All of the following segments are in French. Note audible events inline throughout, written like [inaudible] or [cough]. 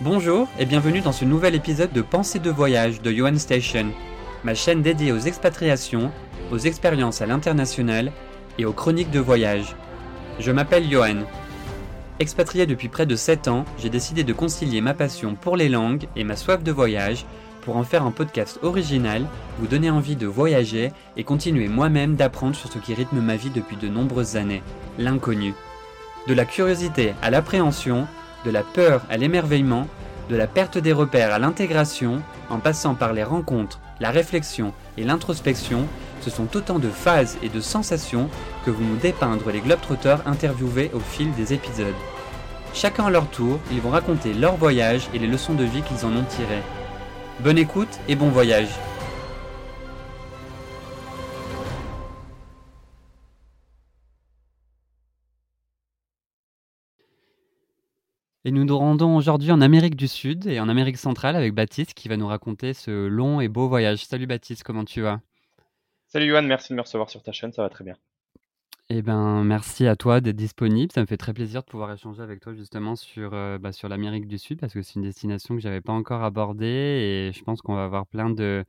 Bonjour et bienvenue dans ce nouvel épisode de Pensée de voyage de Johan Station, ma chaîne dédiée aux expatriations, aux expériences à l'international et aux chroniques de voyage. Je m'appelle Johan. Expatrié depuis près de 7 ans, j'ai décidé de concilier ma passion pour les langues et ma soif de voyage pour en faire un podcast original, vous donner envie de voyager et continuer moi-même d'apprendre sur ce qui rythme ma vie depuis de nombreuses années, l'inconnu. De la curiosité à l'appréhension, de la peur à l'émerveillement, de la perte des repères à l'intégration, en passant par les rencontres, la réflexion et l'introspection, ce sont autant de phases et de sensations que vont nous dépeindre les globetrotters interviewés au fil des épisodes. Chacun à leur tour, ils vont raconter leur voyage et les leçons de vie qu'ils en ont tirées. Bonne écoute et bon voyage Et nous nous rendons aujourd'hui en Amérique du Sud et en Amérique centrale avec Baptiste qui va nous raconter ce long et beau voyage. Salut Baptiste, comment tu vas? Salut Johan, merci de me recevoir sur ta chaîne, ça va très bien. Eh ben, merci à toi d'être disponible. Ça me fait très plaisir de pouvoir échanger avec toi justement sur, euh, bah, l'Amérique du Sud parce que c'est une destination que j'avais pas encore abordée et je pense qu'on va avoir plein de,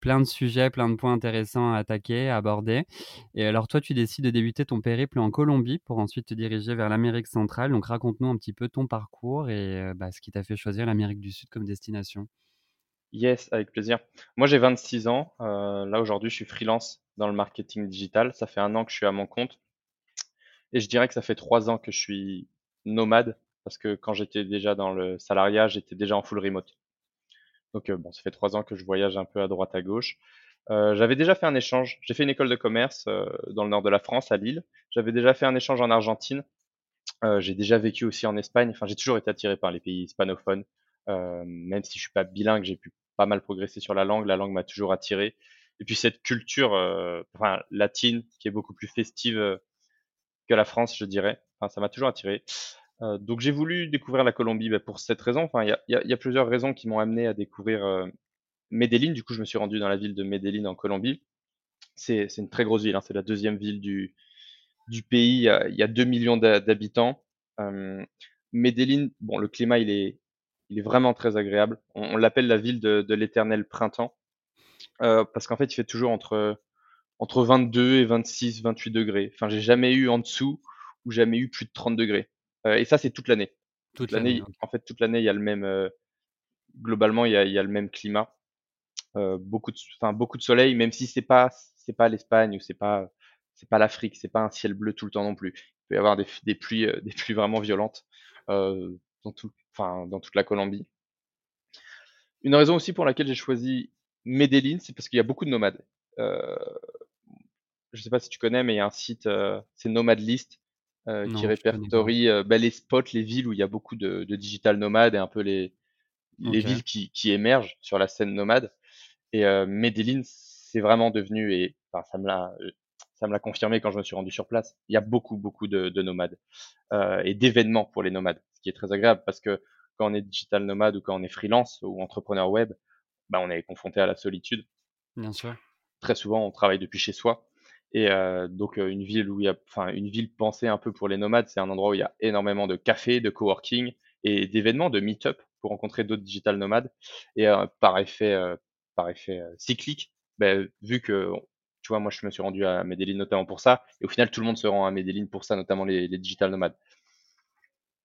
plein de sujets, plein de points intéressants à attaquer, à aborder. Et alors toi, tu décides de débuter ton périple en Colombie pour ensuite te diriger vers l'Amérique centrale. Donc raconte-nous un petit peu ton parcours et euh, bah, ce qui t'a fait choisir l'Amérique du Sud comme destination. Yes, avec plaisir. Moi, j'ai 26 ans. Euh, là, aujourd'hui, je suis freelance dans le marketing digital. Ça fait un an que je suis à mon compte. Et je dirais que ça fait trois ans que je suis nomade parce que quand j'étais déjà dans le salariat, j'étais déjà en full remote. Donc, euh, bon, ça fait trois ans que je voyage un peu à droite à gauche. Euh, j'avais déjà fait un échange. J'ai fait une école de commerce dans le nord de la France, à Lille. J'avais déjà fait un échange en Argentine. j'ai déjà vécu aussi en Espagne. Enfin, j'ai toujours été attiré par les pays hispanophones. Même si je suis pas bilingue, j'ai pu pas mal progresser sur la langue. La langue m'a toujours attiré. Et puis cette culture euh, latine qui est beaucoup plus festive euh, que la France, je dirais. Ça m'a toujours attiré. Euh, donc j'ai voulu découvrir la Colombie bah, pour cette raison. Enfin, il y a, plusieurs raisons qui m'ont amené à découvrir euh, Medellín. Du coup, je me suis rendu dans la ville de Medellín en Colombie. C'est une très grosse ville. Hein. C'est la deuxième ville du, pays. Il y a, il y a 2 millions d'habitants. Euh, Medellín, bon, le climat il est il est vraiment très agréable. On, on l'appelle la ville de, de l'éternel printemps euh, parce qu'en fait, il fait toujours entre entre 22 et 26, 28 degrés. Enfin, j'ai jamais eu en dessous ou jamais eu plus de 30 degrés. Euh, et ça, c'est toute l'année. Toute, l'année. En fait, toute l'année, il y a le même. Euh, globalement, il y a, il y a le même climat. Euh, beaucoup de, enfin, beaucoup de soleil, même si c'est pas, c'est pas l'Espagne ou c'est pas, c'est pas l'Afrique, c'est pas un ciel bleu tout le temps non plus. Il peut y avoir des, des pluies, euh, des pluies vraiment violentes euh, dans tout, enfin, dans toute la Colombie. Une raison aussi pour laquelle j'ai choisi Medellín, c'est parce qu'il y a beaucoup de nomades. Euh, je sais pas si tu connais, mais il y a un site, euh, c'est Nomad List, euh, non, qui répertorie bah, les spots, les villes où il y a beaucoup de, de digital nomades et un peu les, villes qui, qui, émergent sur la scène nomade. Et Medellín, c'est vraiment devenu, et enfin, ça me l'a ça me l'a confirmé quand je me suis rendu sur place. Il y a beaucoup, beaucoup de, de nomades euh, et d'événements pour les nomades, ce qui est très agréable parce que quand on est digital nomade ou quand on est freelance ou entrepreneur web, bah, on est confronté à la solitude. Bien sûr. Très souvent, on travaille depuis chez soi. Et euh, donc, une ville où il y a, enfin, une ville pensée un peu pour les nomades, c'est un endroit où il y a énormément de cafés, de coworking et d'événements, de meet-up pour rencontrer d'autres digital nomades. Et euh, par effet, euh, par effet cyclique, bah, vu que tu vois, moi, je me suis rendu à Medellín notamment pour ça. Et au final, tout le monde se rend à Medellín pour ça, notamment les, les digital nomades.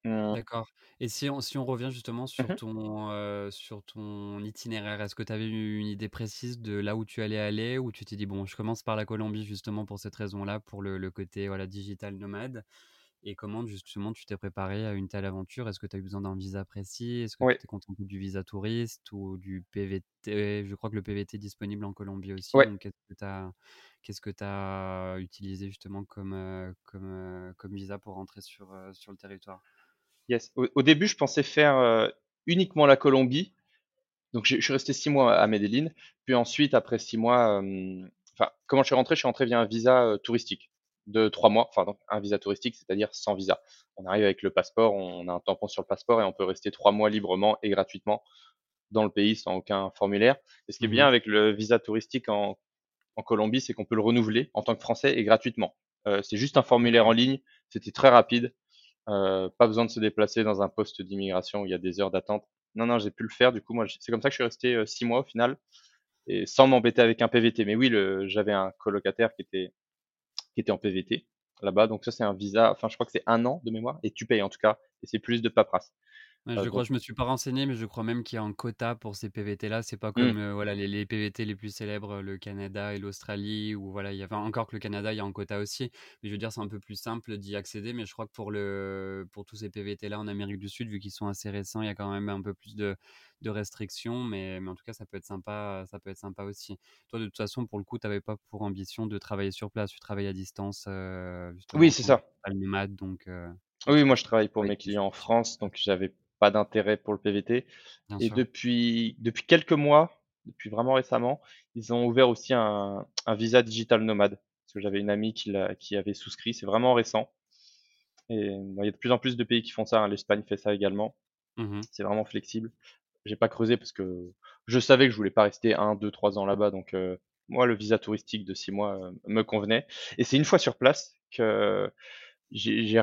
Mmh. D'accord. Et si on, si on revient justement sur, mmh ton, euh, sur ton itinéraire, est-ce que tu avais une idée précise de là où tu allais aller ou tu t'es dit, bon, je commence par la Colombie justement pour cette raison-là, pour le, le, côté voilà, digital nomade Et comment justement tu t'es préparé à une telle aventure? Est-ce que tu as eu besoin d'un visa précis? Est-ce que oui. tu t'es contenté du visa touriste ou du PVT Je crois que le PVT est disponible en Colombie aussi. Ouais. Donc, qu'est-ce que tu as, qu'est-ce que tu utilisé justement comme, euh, comme, euh, comme visa pour rentrer sur, sur le territoire? Yes. Au, au, début, je pensais faire euh, uniquement la Colombie. Donc, je, je, suis resté six mois à Medellín. Puis ensuite, après six mois, euh, enfin, comment je suis rentré? Je suis rentré via un visa euh, touristique de trois mois. Enfin, donc, un visa touristique, c'est-à-dire sans visa. On arrive avec le passeport, on a un tampon sur le passeport et on peut rester trois mois librement et gratuitement dans le pays sans aucun formulaire. Et ce qui est bien avec le visa touristique en, en Colombie, c'est qu'on peut le renouveler en tant que Français et gratuitement. Euh, c'est juste un formulaire en ligne. C'était très rapide. Pas besoin de se déplacer dans un poste d'immigration où il y a des heures d'attente. Non, non, j'ai pu le faire. Du coup, moi, c'est comme ça que je suis resté six mois au final et sans m'embêter avec un PVT. Mais oui, j'avais un colocataire qui était qui était en PVT là-bas. Donc ça, c'est un visa. Enfin, je crois que c'est un an de mémoire et tu payes en tout cas. Et c'est plus de paperasse. Je Euh, crois, donc, je me suis pas renseigné, mais je crois même qu'il y a un quota pour ces PVT-là. C'est pas hmm, comme euh, voilà les, les PVT les plus célèbres, le Canada et l'Australie, ou voilà, il y avait encore que le Canada, il y a un quota aussi. Mais je veux dire, c'est un peu plus simple d'y accéder. Mais je crois que pour le pour tous ces PVT-là en Amérique du Sud, vu qu'ils sont assez récents, il y a quand même un peu plus de, de restrictions. Mais, mais en tout cas, ça peut être sympa, ça peut être sympa aussi. Toi, de toute façon, pour le coup, tu n'avais pas pour ambition de travailler sur place. Tu travailles à distance, euh, oui, c'est ça. nomade, donc, Oui, moi, je travaille pour mes clients en. France, donc j'avais pas d'intérêt pour le PVT. Bien Et sûr. depuis, depuis quelques mois, depuis vraiment récemment, ils ont ouvert aussi un, un visa digital nomade. Parce que j'avais une amie qui, qui avait souscrit. C'est vraiment récent. Et il y a de plus en plus de pays qui font ça. hein. L'Espagne fait ça également. Mhm. C'est vraiment flexible. J'ai pas creusé parce que je savais que je voulais pas rester un, deux, trois ans là-bas. Donc, euh, moi, le visa touristique de six mois euh, me convenait. Et c'est une fois sur place que j'ai,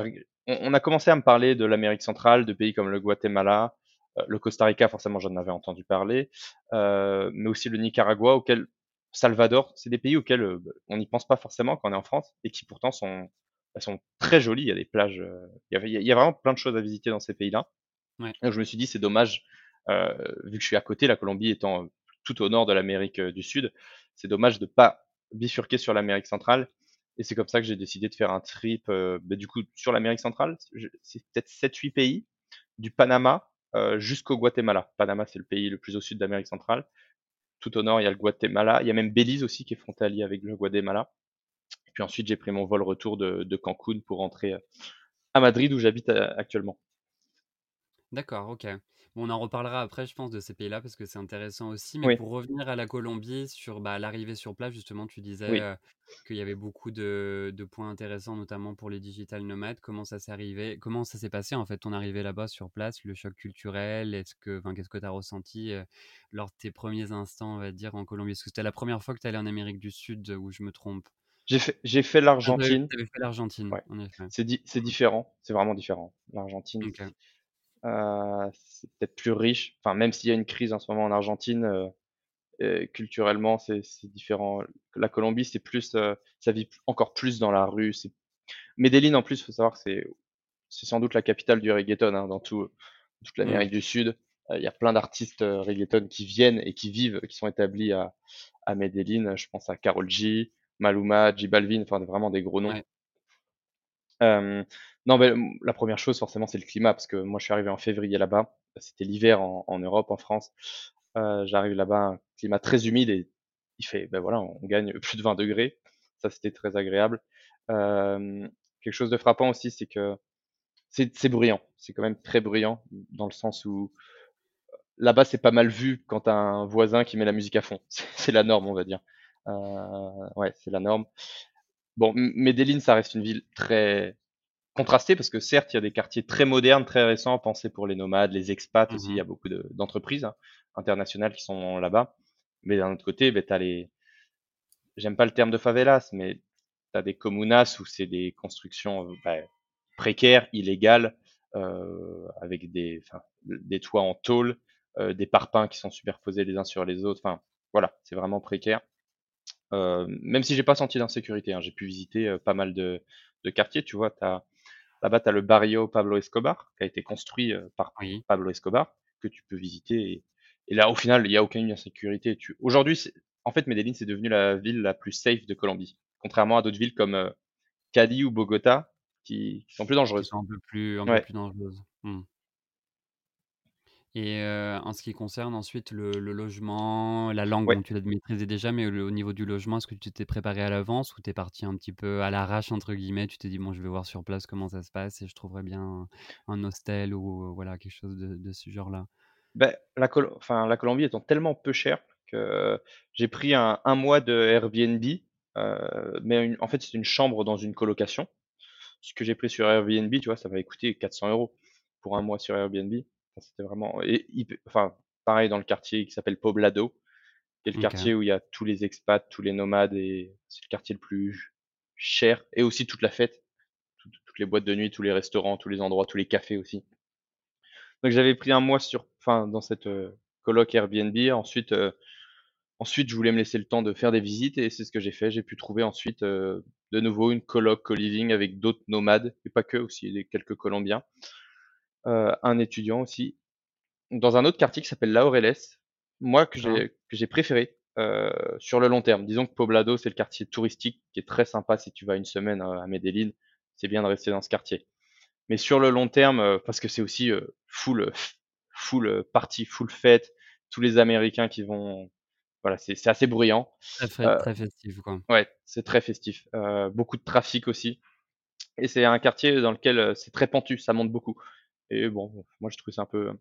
on, on a commencé à me parler de l'Amérique centrale, de pays comme le Guatemala, euh, le Costa Rica, forcément j'en avais entendu parler, euh, mais aussi le Nicaragua, auquel Salvador, c'est des pays auxquels euh, on n'y pense pas forcément quand on est en France et qui pourtant sont, elles sont très jolies. Il y a des plages, il, y a, il y a vraiment plein de choses à visiter dans ces pays-là. Ouais. Donc je me suis dit c'est dommage, euh, vu que je suis à côté, la Colombie étant tout au nord de l'Amérique du Sud, c'est dommage de pas bifurquer sur l'Amérique centrale. Et c'est comme ça que j'ai décidé de faire un trip, euh, bah, du coup, sur l'Amérique centrale. C'est peut-être sept huit pays, du Panama euh, jusqu'au Guatemala. Panama, c'est le pays le plus au sud d'Amérique centrale. Tout au nord, il y a le Guatemala. Il y a même Belize aussi qui est frontalier avec le Guatemala. Et puis ensuite, j'ai pris mon vol retour de, de Cancun pour rentrer euh, à Madrid où j'habite actuellement. D'accord, OK. Bon, on en reparlera après, je pense, de ces pays-là parce que c'est intéressant aussi. Mais Oui, pour revenir à la Colombie, sur bah, l'arrivée sur place, justement, tu disais oui. euh, qu'il y avait beaucoup de, de points intéressants, notamment pour les digital nomades. Comment ça s'est arrivé? Comment ça s'est passé en fait ton arrivée là-bas sur place, le choc culturel? Est-ce que, qu'est-ce que tu as ressenti euh, lors de tes premiers instants, on va dire, en Colombie? Est-ce que c'était la première fois que tu allais en Amérique du Sud, où je me trompe? J'ai fait, j'ai fait Ah, l'Argentine. fait l'Argentine, Ouais. C'est di- c'est différent. C'est vraiment différent. L'Argentine. Euh, c'est peut-être plus riche. Enfin, même s'il y a une crise en ce moment en Argentine, euh, euh, culturellement, c'est différent. La Colombie, c'est plus, euh, ça vit encore plus dans la rue. C'est Medellín, en plus, faut savoir que c'est c'est sans doute la capitale du reggaeton hein, dans tout, toute Hmm. l'Amérique du Sud. Euh, Il y a plein d'artistes euh, reggaeton qui viennent et qui vivent, qui sont établis à, à Medellín. Je pense à Karol G, Maluma, J Balvin, enfin vraiment des gros noms. Ouais. Euh, non, mais mm, la première chose, forcément, c'est le climat, parce que moi, je suis arrivé en février là-bas. C'était l'hiver en, Europe, en France. Euh, j'arrive là-bas, un climat très humide et il fait, ben voilà, on gagne [laughs] plus de 20 degrés. Ça, c'était très agréable. Euh, quelque chose de frappant aussi, c'est que c'est bruyant. C'est quand même très bruyant, dans le sens où là-bas, c'est pas mal vu quand t'as un voisin qui met la musique à fond. [laughs] C'est la norme, on va dire. Euh, ouais, c'est la norme. Bon, M- Medellín, ça reste une ville très contrastée parce que certes, il y a des quartiers très modernes, très récents, pensés pour les nomades, les expats aussi. Il y a beaucoup de- d'entreprises hein, internationales qui sont là-bas. Mais d'un autre côté, ben, t'as les, j'aime pas le terme de favelas, mais t'as des comunas où c'est des constructions euh, ben, précaires, illégales, euh, avec des, des toits en tôle, euh, des parpaings qui sont superposés les uns sur les autres. Enfin, voilà, c'est vraiment précaire. Euh, même si j'ai pas senti d'insécurité, hein, j'ai pu visiter euh, pas mal de, de quartiers. Tu vois, t'as, là-bas, tu as le barrio Pablo Escobar, qui a été construit euh, par Oui. Pablo Escobar, que tu peux visiter. Et, et là, au final, il n'y a aucune insécurité. Tu... Aujourd'hui, en fait, Medellín, c'est devenu la ville la plus safe de Colombie. Contrairement à d'autres villes comme euh, Cali ou Bogota, qui, qui sont plus Qui dangereuses. sont un peu plus un peu Ouais. plus dangereuses. Mmh. Et en ce qui concerne ensuite le le logement, la langue, Ouais. bon tu l'as maîtrisé déjà, mais le au niveau du logement, est-ce que tu t'es préparé à l'avance ou tu es parti un petit peu «à l'arrache» entre guillemets? Tu t'es dit: «Bon, je vais voir sur place comment ça se passe et je trouverai bien un hostel» ou voilà quelque chose de de ce genre-là? Ben, la, Col- enfin, la Colombie étant tellement peu chère que j'ai pris un, un mois de Airbnb, euh, mais une- en fait, c'est une chambre dans une colocation. Ce que j'ai pris sur Airbnb, tu vois, ça m'avait coûté 400 euros pour un mois sur Airbnb. C'était vraiment, et, enfin, pareil dans le quartier qui s'appelle Poblado, qui est le quartier où il y a tous les expats, tous les nomades, et c'est le quartier le plus cher, et aussi toute la fête. Toute, toutes les boîtes de nuit, tous les restaurants, tous les endroits, tous les cafés aussi. Donc j'avais pris un mois sur, enfin, dans cette euh, coloc Airbnb. Ensuite, euh, ensuite, je voulais me laisser le temps de faire des visites et c'est ce que j'ai fait. J'ai pu trouver ensuite de nouveau une coloc co-living avec d'autres nomades et pas que aussi des quelques Colombiens, un étudiant aussi, dans un autre quartier qui s'appelle Laureles. Moi que j'ai que j'ai préféré euh, sur le long terme. Disons que Poblado, c'est le quartier touristique qui est très sympa si tu vas une semaine euh, à Medellin. C'est bien de rester dans ce quartier. Mais sur le long terme, euh, parce que c'est aussi full, full party, full fête, tous les Américains qui vont, voilà, c'est assez bruyant. Très, très festif, quoi. Ouais, c'est très festif. beaucoup de trafic aussi. Et c'est un quartier dans lequel c'est très pentu, ça monte beaucoup. Et bon, moi je trouve ça un peu,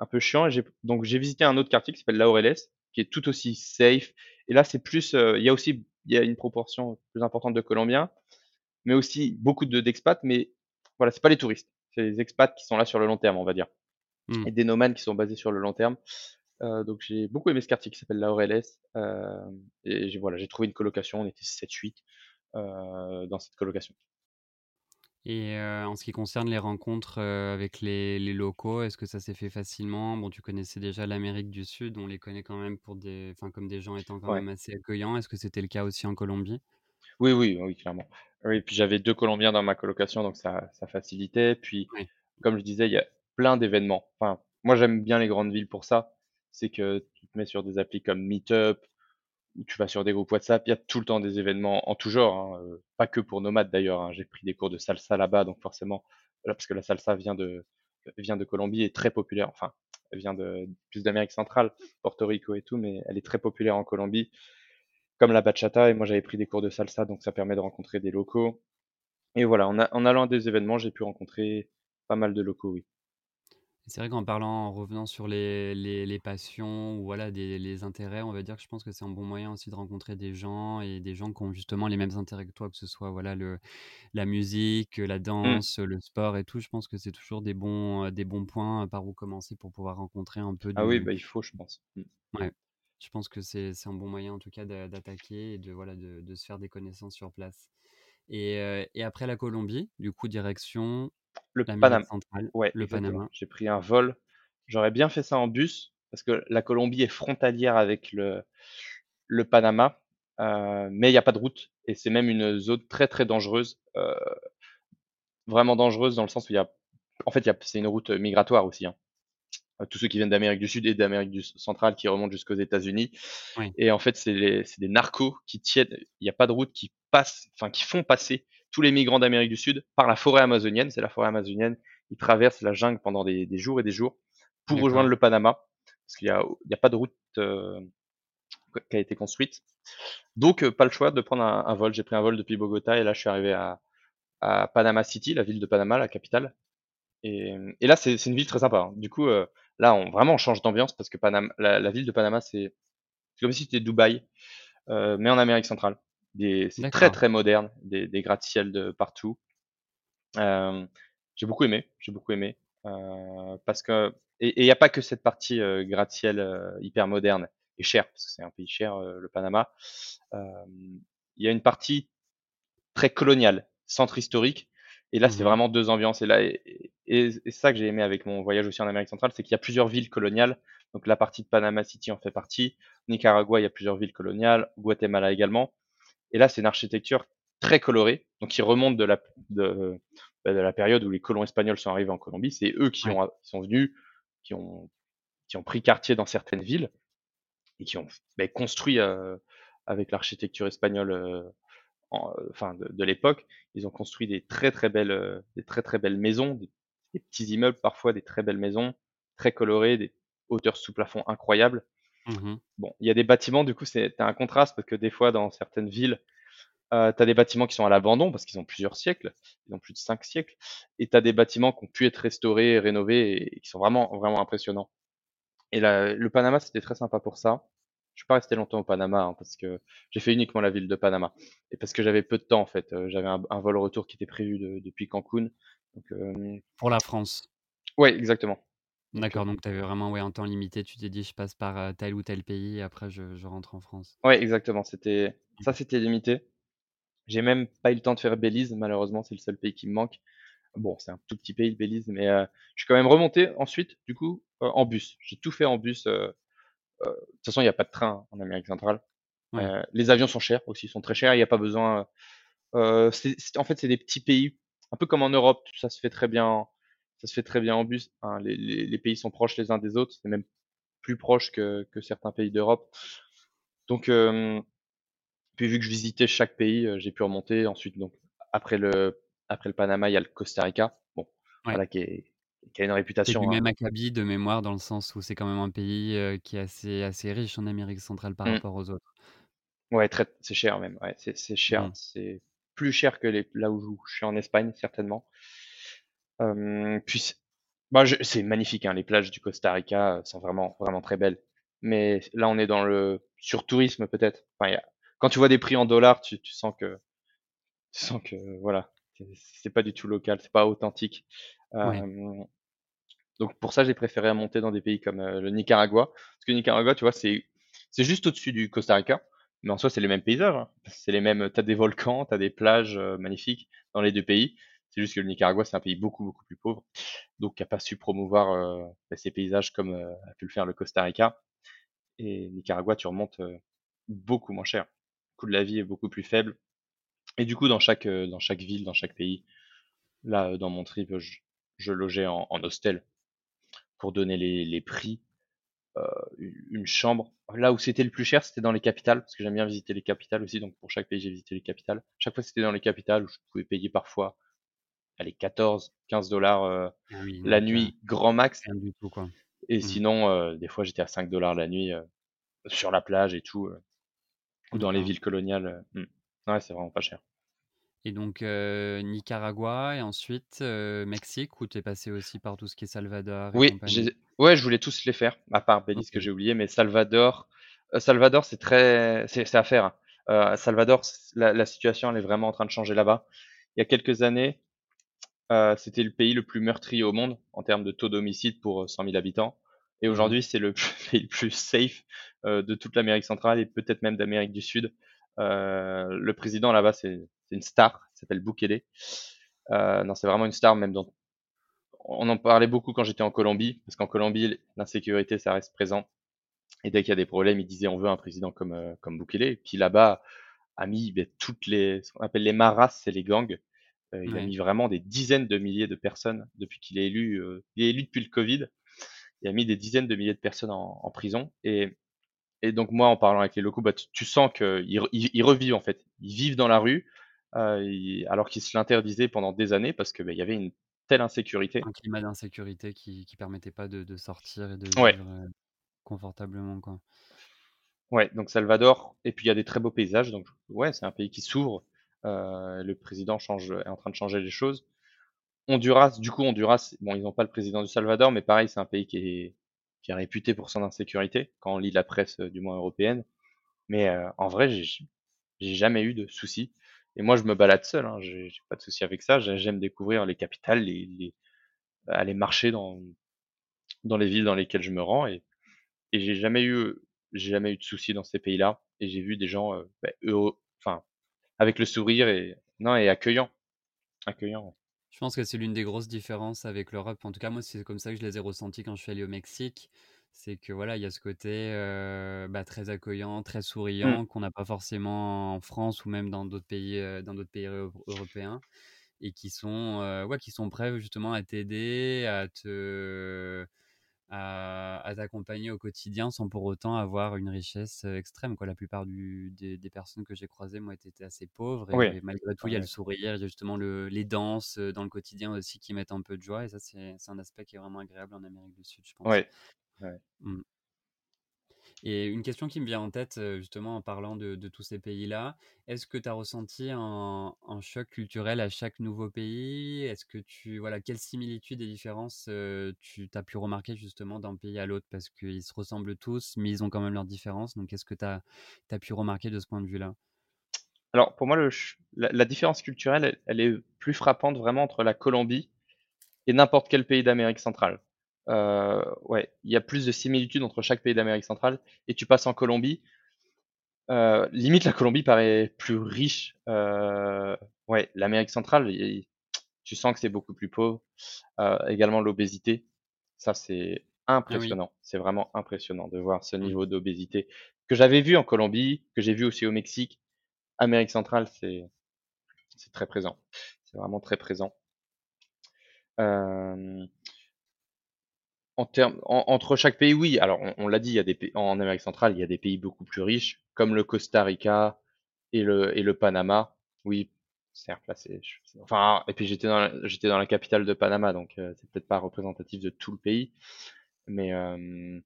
un peu chiant. Et donc j'ai visité un autre quartier qui s'appelle Laureles, qui est tout aussi safe. Et là, c'est plus, euh, il y a aussi, il y a une proportion plus importante de Colombiens, mais aussi beaucoup de d'expats. Mais voilà, c'est pas les touristes, c'est les expats qui sont là sur le long terme, on va dire, mmh. et des nomades qui sont basés sur le long terme. Euh, donc j'ai beaucoup aimé ce quartier qui s'appelle Laureles. Euh, et j'ai voilà, j'ai trouvé une colocation, on était 7-8 euh, dans cette colocation. Et en ce qui concerne les rencontres, avec les les locaux, est-ce que ça s'est fait facilement? Bon, tu connaissais déjà l'Amérique du Sud, on les connaît quand même pour des enfin, comme des gens étant quand même assez accueillants. Est-ce que c'était le cas aussi en Colombie? Oui, oui, oui, clairement. Oui, puis j'avais deux Colombiens dans ma colocation, donc ça ça facilitait. Puis, comme je disais, il y a plein d'événements. Enfin, moi, j'aime bien les grandes villes pour ça. C'est que tu te mets sur des applis comme Meetup tu vas sur des groupes WhatsApp, il y a tout le temps des événements en tout genre, hein, euh, pas que pour nomades d'ailleurs. Hein. J'ai pris des cours de salsa là-bas, donc forcément, parce que la salsa vient de vient de Colombie et est très populaire. Enfin, elle vient de plus d'Amérique centrale, Porto Rico et tout, mais elle est très populaire en Colombie, comme la bachata. Et moi, j'avais pris des cours de salsa, donc ça permet de rencontrer des locaux. Et voilà, en, en allant à des événements, j'ai pu rencontrer pas mal de locaux, oui. C'est vrai qu'en parlant en revenant sur les les les passions ou voilà des les intérêts, on va dire que je pense que c'est un bon moyen aussi de rencontrer des gens et des gens qui ont justement les mêmes intérêts que toi, que ce soit voilà le la musique, la mmh. danse, le sport et tout. Je pense que c'est toujours des bons, des bons points par où commencer pour pouvoir rencontrer un peu Ah oui, bah, il faut, je pense. Mmh. Ouais, je pense que c'est c'est un bon moyen en tout cas d'attaquer et de voilà de de se faire des connaissances sur place. Et et après la Colombie, du coup direction le Panama. Ouais, le Panama. J'ai pris un vol. J'aurais bien fait ça en bus parce que la Colombie est frontalière avec le, le Panama, euh, mais il n'y a pas de route et c'est même une zone très très dangereuse, euh, vraiment dangereuse dans le sens où il y a, en fait, c'est une route migratoire aussi. Hein. Tous ceux qui viennent d'Amérique du Sud et d'Amérique centrale qui remontent jusqu'aux États-Unis. Et en fait, c'est des narcos qui tiennent. Il n'y a pas de route qui passe, enfin qui font passer tous les migrants d'Amérique du Sud par la forêt amazonienne. C'est la forêt amazonienne. Ils traversent la jungle pendant des, jours et des jours pour rejoindre le Panama, parce qu'il n'y a, a, pas de route euh, qui a été construite. Donc, euh, pas le choix de prendre un, vol. J'ai pris un vol depuis Bogota et là, je suis arrivé à, à Panama City, la ville de Panama, la capitale. Et, et là, c'est une ville très sympa. Hein. Du coup, euh, là, on vraiment on change d'ambiance parce que Panama, la, la, ville de Panama, c'est comme si c'était Dubaï, mais en Amérique centrale c'est très très moderne, des, des gratte-ciel de partout. Euh, j'ai beaucoup aimé, j'ai beaucoup aimé euh, parce que et il n'y a pas que cette partie euh, gratte-ciel euh, hyper moderne et cher parce que c'est un pays cher euh, le Panama. Il y a une partie très coloniale, centre historique et là c'est mmh vraiment deux ambiances et là et, et, et ça que j'ai aimé avec mon voyage aussi en Amérique centrale, c'est qu'il y a plusieurs villes coloniales. Donc la partie de Panama City en fait partie. Nicaragua, il y a plusieurs villes coloniales. Guatemala également. Et là, c'est une architecture très colorée, donc qui remonte de la, de, bah, de, la période où les colons espagnols sont arrivés en Colombie. C'est eux qui, ont, qui sont venus, qui ont, qui ont pris quartier dans certaines villes et qui ont bah, construit euh, avec l'architecture espagnole euh, en, enfin de, de l'époque. Ils ont construit des très très belles, euh, des très très belles maisons, des, des, petits immeubles parfois, des très belles maisons, très colorées, des hauteurs sous plafond incroyables. Mmh bon, il y a des bâtiments, du coup, c'est un contraste parce que des fois, dans certaines villes, euh, tu as des bâtiments qui sont à l'abandon parce qu'ils ont plusieurs siècles, ils ont plus de cinq siècles, et tu as des bâtiments qui ont pu être restaurés, rénovés et qui sont vraiment, vraiment impressionnants. Et là, le Panama, c'était très sympa pour ça. Je suis pas resté longtemps au Panama hein, parce que j'ai fait uniquement la ville de Panama et parce que j'avais peu de temps en fait. Euh, j'avais un, un, vol retour qui était prévu de, depuis Cancun. Donc, euh... Pour la France. Ouais, exactement. D'accord, donc tu avais vraiment ouais, un temps limité. Tu t'es dit, je passe par tel ou tel pays et après je, je rentre en France. Ouais, exactement. C'était ça, c'était limité. J'ai même pas eu le temps de faire Belize, malheureusement, c'est le seul pays qui me manque. Bon, c'est un tout petit pays, Belize, mais je suis quand même remonté ensuite, du coup, en bus. J'ai tout fait en bus. de toute façon, il n'y a pas de train en Amérique centrale. les avions sont chers aussi, sont très chers. Il n'y a pas besoin. en fait, c'est des petits pays, un peu comme en Europe. Ça se fait très bien. Ça se fait très bien en bus. Hein. les, les, pays sont proches les uns des autres. C'est même plus proche que, que certains pays d'Europe. Donc, puis vu que je visitais chaque pays, j'ai pu remonter. Ensuite, donc après le après le Panama, il y a le Costa Rica. Bon, voilà qui, est, qui a une réputation. C'est hein. même acabit de mémoire dans le sens où c'est quand même un pays qui est assez assez riche en Amérique centrale par mmh. rapport aux autres. Ouais, très, c'est cher même. Ouais, c'est, cher. Mmh. C'est plus cher que les, là où je suis en Espagne certainement. Puis bah, c'est magnifique, hein, les plages du Costa Rica sont vraiment vraiment très belles. Mais là, on est dans le surtourisme peut-être. Enfin, y a, quand tu vois des prix en dollars, tu, tu sens que tu sens que voilà, c'est pas du tout local, c'est pas authentique. Euh, donc pour ça, j'ai préféré monter dans des pays comme euh, le Nicaragua, parce que Nicaragua, tu vois, c'est c'est juste au-dessus du Costa Rica, mais en soi, c'est les mêmes paysages. Hein. C'est les mêmes. T'as des volcans, t'as des plages euh, magnifiques dans les deux pays. C'est juste que le Nicaragua, c'est un pays beaucoup beaucoup plus pauvre, donc qui a pas su promouvoir bah, ces paysages comme a pu le faire le Costa Rica. Et Nicaragua, tu remontes beaucoup moins cher. Le coût de la vie est beaucoup plus faible. Et du coup, dans chaque, euh, dans chaque ville, dans chaque pays, là, euh, dans mon trip, je, je logeais en, en, hostel pour donner les, les prix. Euh, une chambre. Là où c'était le plus cher, c'était dans les capitales, parce que j'aime bien visiter les capitales aussi. Donc pour chaque pays, j'ai visité les capitales. Chaque fois, c'était dans les capitales où je pouvais payer parfois, allez, 14, 15 dollars euh, ah la nuit, grand max. du tout, quoi. Et mmh. sinon, euh, des fois, j'étais à 5 dollars la nuit sur la plage et tout, ou dans les villes coloniales. Mmh. Ouais, c'est vraiment pas cher. Et donc Nicaragua et ensuite Mexique où tu es passé aussi par tout ce qui est Salvador Oui, ouais, je voulais tous les faire, à part Belize que j'ai oublié, mais Salvador, Salvador c'est très, c'est à faire. Hein. Salvador, la, situation elle est vraiment en train de changer là-bas. Il y a quelques années, c'était le pays le plus meurtrier au monde en termes de taux d'homicide pour 100 000 habitants. Et mmh aujourd'hui, c'est le [laughs] pays le plus safe de toute l'Amérique centrale et peut-être même d'Amérique du Sud. Euh, le président là-bas, c'est une star, il s'appelle Bukele. Euh, non, c'est vraiment une star, même dans on en parlait beaucoup quand j'étais en Colombie, parce qu'en Colombie, l'insécurité, ça reste présent. Et dès qu'il y a des problèmes, il disait on veut un président comme, euh, comme Bukele. Et puis là-bas, a mis ben, toutes les, ce qu'on appelle les maras, c'est les gangs. Euh, il a mis vraiment des dizaines de milliers de personnes depuis qu'il est élu. Euh, il est élu depuis le Covid. Il a mis des dizaines de milliers de personnes en, en prison. Et et donc moi, en parlant avec les locaux, bah, tu, sens qu'ils ils, revivent en fait. Ils vivent dans la rue, euh, alors qu'ils se l'interdisaient pendant des années parce que bah, il y avait une telle insécurité. Un climat d'insécurité qui qui permettait pas de, de sortir et de vivre confortablement quoi. Ouais, donc Salvador, et puis il y a des très beaux paysages, donc ouais, c'est un pays qui s'ouvre. Euh, le président change, est en train de changer les choses. Honduras, du coup, Honduras, bon, ils n'ont pas le président du Salvador, mais pareil, c'est un pays qui est qui est réputé pour son insécurité quand on lit la presse euh, du moins européenne. Mais euh, en vrai, j'ai jamais eu de soucis. Et moi, je me balade seul. Hein, j'ai pas de soucis avec ça. J'aime découvrir les capitales, les, les, aller marcher dans dans les villes dans lesquelles je me rends. Et, et j'ai jamais eu j'ai jamais eu de soucis dans ces pays-là. Et j'ai vu des gens, euh, bah, enfin, avec le sourire et non et accueillant, accueillant. Je pense que c'est l'une des grosses différences avec l'Europe. En tout cas, moi, c'est comme ça que je les ai ressentis quand je suis allé au Mexique. C'est que voilà, il y a ce côté euh, bah, très accueillant, très mmh. souriant qu'on n'a pas forcément en France ou même dans d'autres pays, euh, dans d'autres pays européens, et qui sont, euh, ouais, qui sont prêts justement à t'aider, à te, à, t'accompagner au quotidien sans pour autant avoir une richesse extrême. Quoi. La plupart du, des, personnes que j'ai croisées, moi, étaient assez pauvres. Et, malgré tout, il y a le sourire, il y a justement le, les danses dans le quotidien aussi qui mettent un peu de joie. Et ça, c'est un aspect qui est vraiment agréable en Amérique du Sud, je pense. Ouais. ouais. Mmh. Et une question qui me vient en tête, justement, en parlant de, tous ces pays-là, est-ce que tu as ressenti un, choc culturel à chaque nouveau pays? Est-ce que tu, voilà, quelles similitudes et différences tu as pu remarquer justement d'un pays à l'autre? Parce qu'ils se ressemblent tous, mais ils ont quand même leurs différences. Donc, est-ce que tu as, pu remarquer de ce point de vue-là? Alors, pour moi, la, différence culturelle, elle, est plus frappante vraiment entre la Colombie et n'importe quel pays d'Amérique centrale. Euh, ouais, il y a plus de similitudes entre chaque pays d'Amérique centrale. Et tu passes en Colombie, euh, limite la Colombie paraît plus riche. Euh, ouais, l'Amérique centrale, tu sens que c'est beaucoup plus pauvre. Euh, également l'obésité, ça c'est Ah oui. impressionnant. C'est vraiment impressionnant de voir ce Mmh. niveau d'obésité que j'avais vu en Colombie, que j'ai vu aussi au Mexique. Amérique centrale, c'est c'est très présent. C'est vraiment très présent. Euh, en termes, en- entre chaque pays, oui. Alors, on, on l'a dit, il y a des pays, en Amérique centrale, il y a des pays beaucoup plus riches, comme le Costa Rica et le et le Panama. Oui, certes, là, c'est, enfin, et puis j'étais dans la, j'étais dans la capitale de Panama, donc euh, c'est peut-être pas représentatif de tout le pays, mais euh,